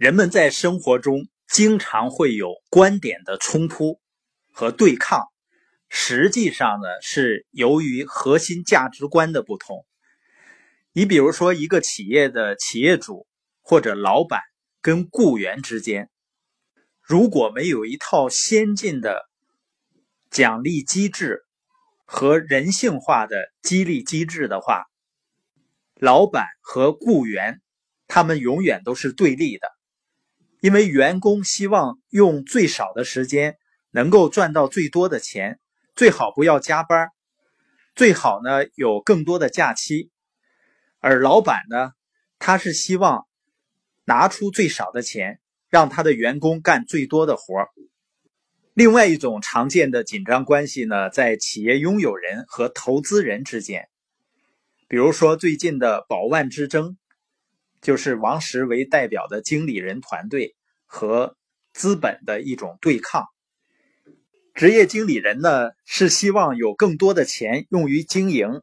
人们在生活中经常会有观点的冲突和对抗，实际上呢是由于核心价值观的不同。你比如说，一个企业的企业主或者老板跟雇员之间，如果没有一套先进的奖励机制和人性化的激励机制的话，老板和雇员他们永远都是对立的。因为员工希望用最少的时间能够赚到最多的钱，最好不要加班，最好呢有更多的假期。而老板呢，他是希望拿出最少的钱，让他的员工干最多的活另外一种常见的紧张关系呢，在企业拥有人和投资人之间，比如说最近的宝万之争。就是王石为代表的经理人团队和资本的一种对抗。职业经理人呢是希望有更多的钱用于经营，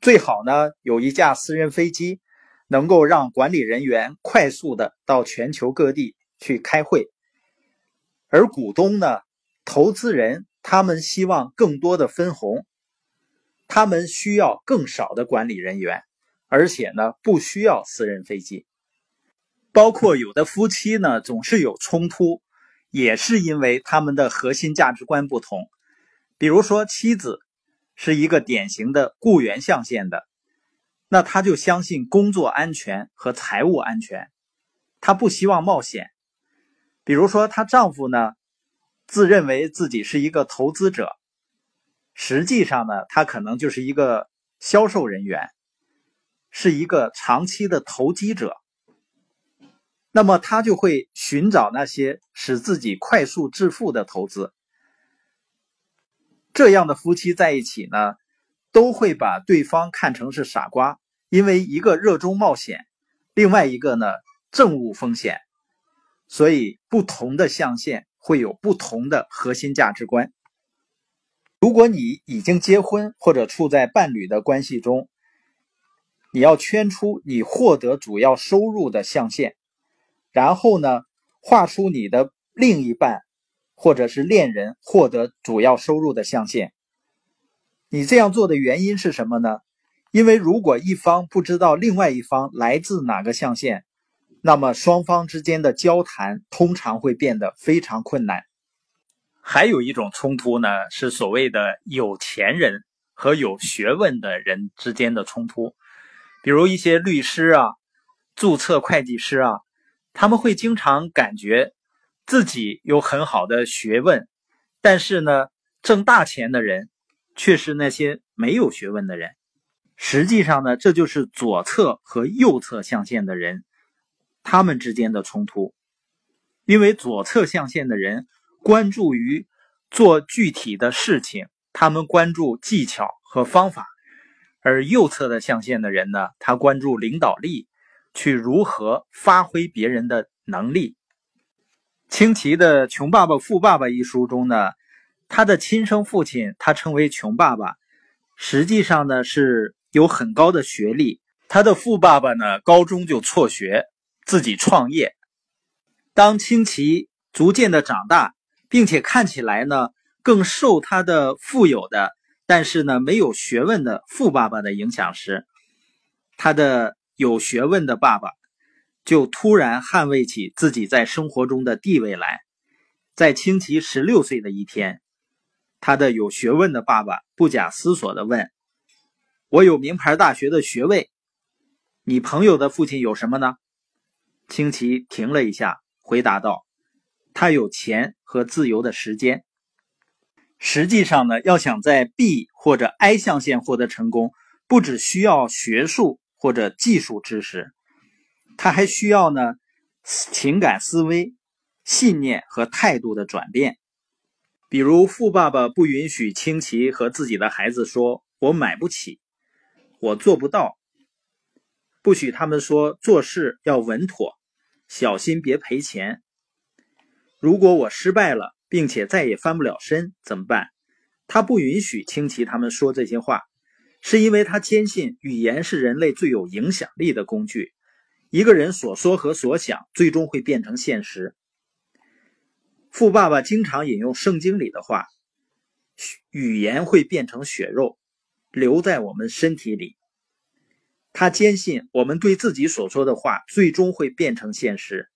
最好呢有一架私人飞机，能够让管理人员快速的到全球各地去开会。而股东呢，投资人他们希望更多的分红，他们需要更少的管理人员。而且呢，不需要私人飞机。包括有的夫妻呢，总是有冲突，也是因为他们的核心价值观不同。比如说，妻子是一个典型的雇员象限的，那他就相信工作安全和财务安全，他不希望冒险。比如说，她丈夫呢，自认为自己是一个投资者，实际上呢，他可能就是一个销售人员。是一个长期的投机者，那么他就会寻找那些使自己快速致富的投资。这样的夫妻在一起呢，都会把对方看成是傻瓜，因为一个热衷冒险，另外一个呢政务风险，所以不同的象限会有不同的核心价值观。如果你已经结婚或者处在伴侣的关系中，你要圈出你获得主要收入的象限，然后呢，画出你的另一半或者是恋人获得主要收入的象限。你这样做的原因是什么呢？因为如果一方不知道另外一方来自哪个象限，那么双方之间的交谈通常会变得非常困难。还有一种冲突呢，是所谓的有钱人和有学问的人之间的冲突。比如一些律师啊、注册会计师啊，他们会经常感觉自己有很好的学问，但是呢，挣大钱的人却是那些没有学问的人。实际上呢，这就是左侧和右侧象限的人他们之间的冲突。因为左侧象限的人关注于做具体的事情，他们关注技巧和方法。而右侧的象限的人呢，他关注领导力，去如何发挥别人的能力。清奇的《穷爸爸富爸爸》一书中呢，他的亲生父亲他称为穷爸爸，实际上呢是有很高的学历。他的富爸爸呢，高中就辍学，自己创业。当清奇逐渐的长大，并且看起来呢更受他的富有的。但是呢，没有学问的富爸爸的影响时，他的有学问的爸爸就突然捍卫起自己在生活中的地位来。在清奇十六岁的一天，他的有学问的爸爸不假思索地问：“我有名牌大学的学位，你朋友的父亲有什么呢？”清奇停了一下，回答道：“他有钱和自由的时间。”实际上呢，要想在 B 或者 I 象限获得成功，不只需要学术或者技术知识，他还需要呢情感思维、信念和态度的转变。比如，富爸爸不允许清奇和自己的孩子说“我买不起，我做不到”，不许他们说做事要稳妥，小心别赔钱。如果我失败了。并且再也翻不了身，怎么办？他不允许清奇他们说这些话，是因为他坚信语言是人类最有影响力的工具。一个人所说和所想，最终会变成现实。富爸爸经常引用圣经里的话：“语言会变成血肉，留在我们身体里。”他坚信，我们对自己所说的话，最终会变成现实。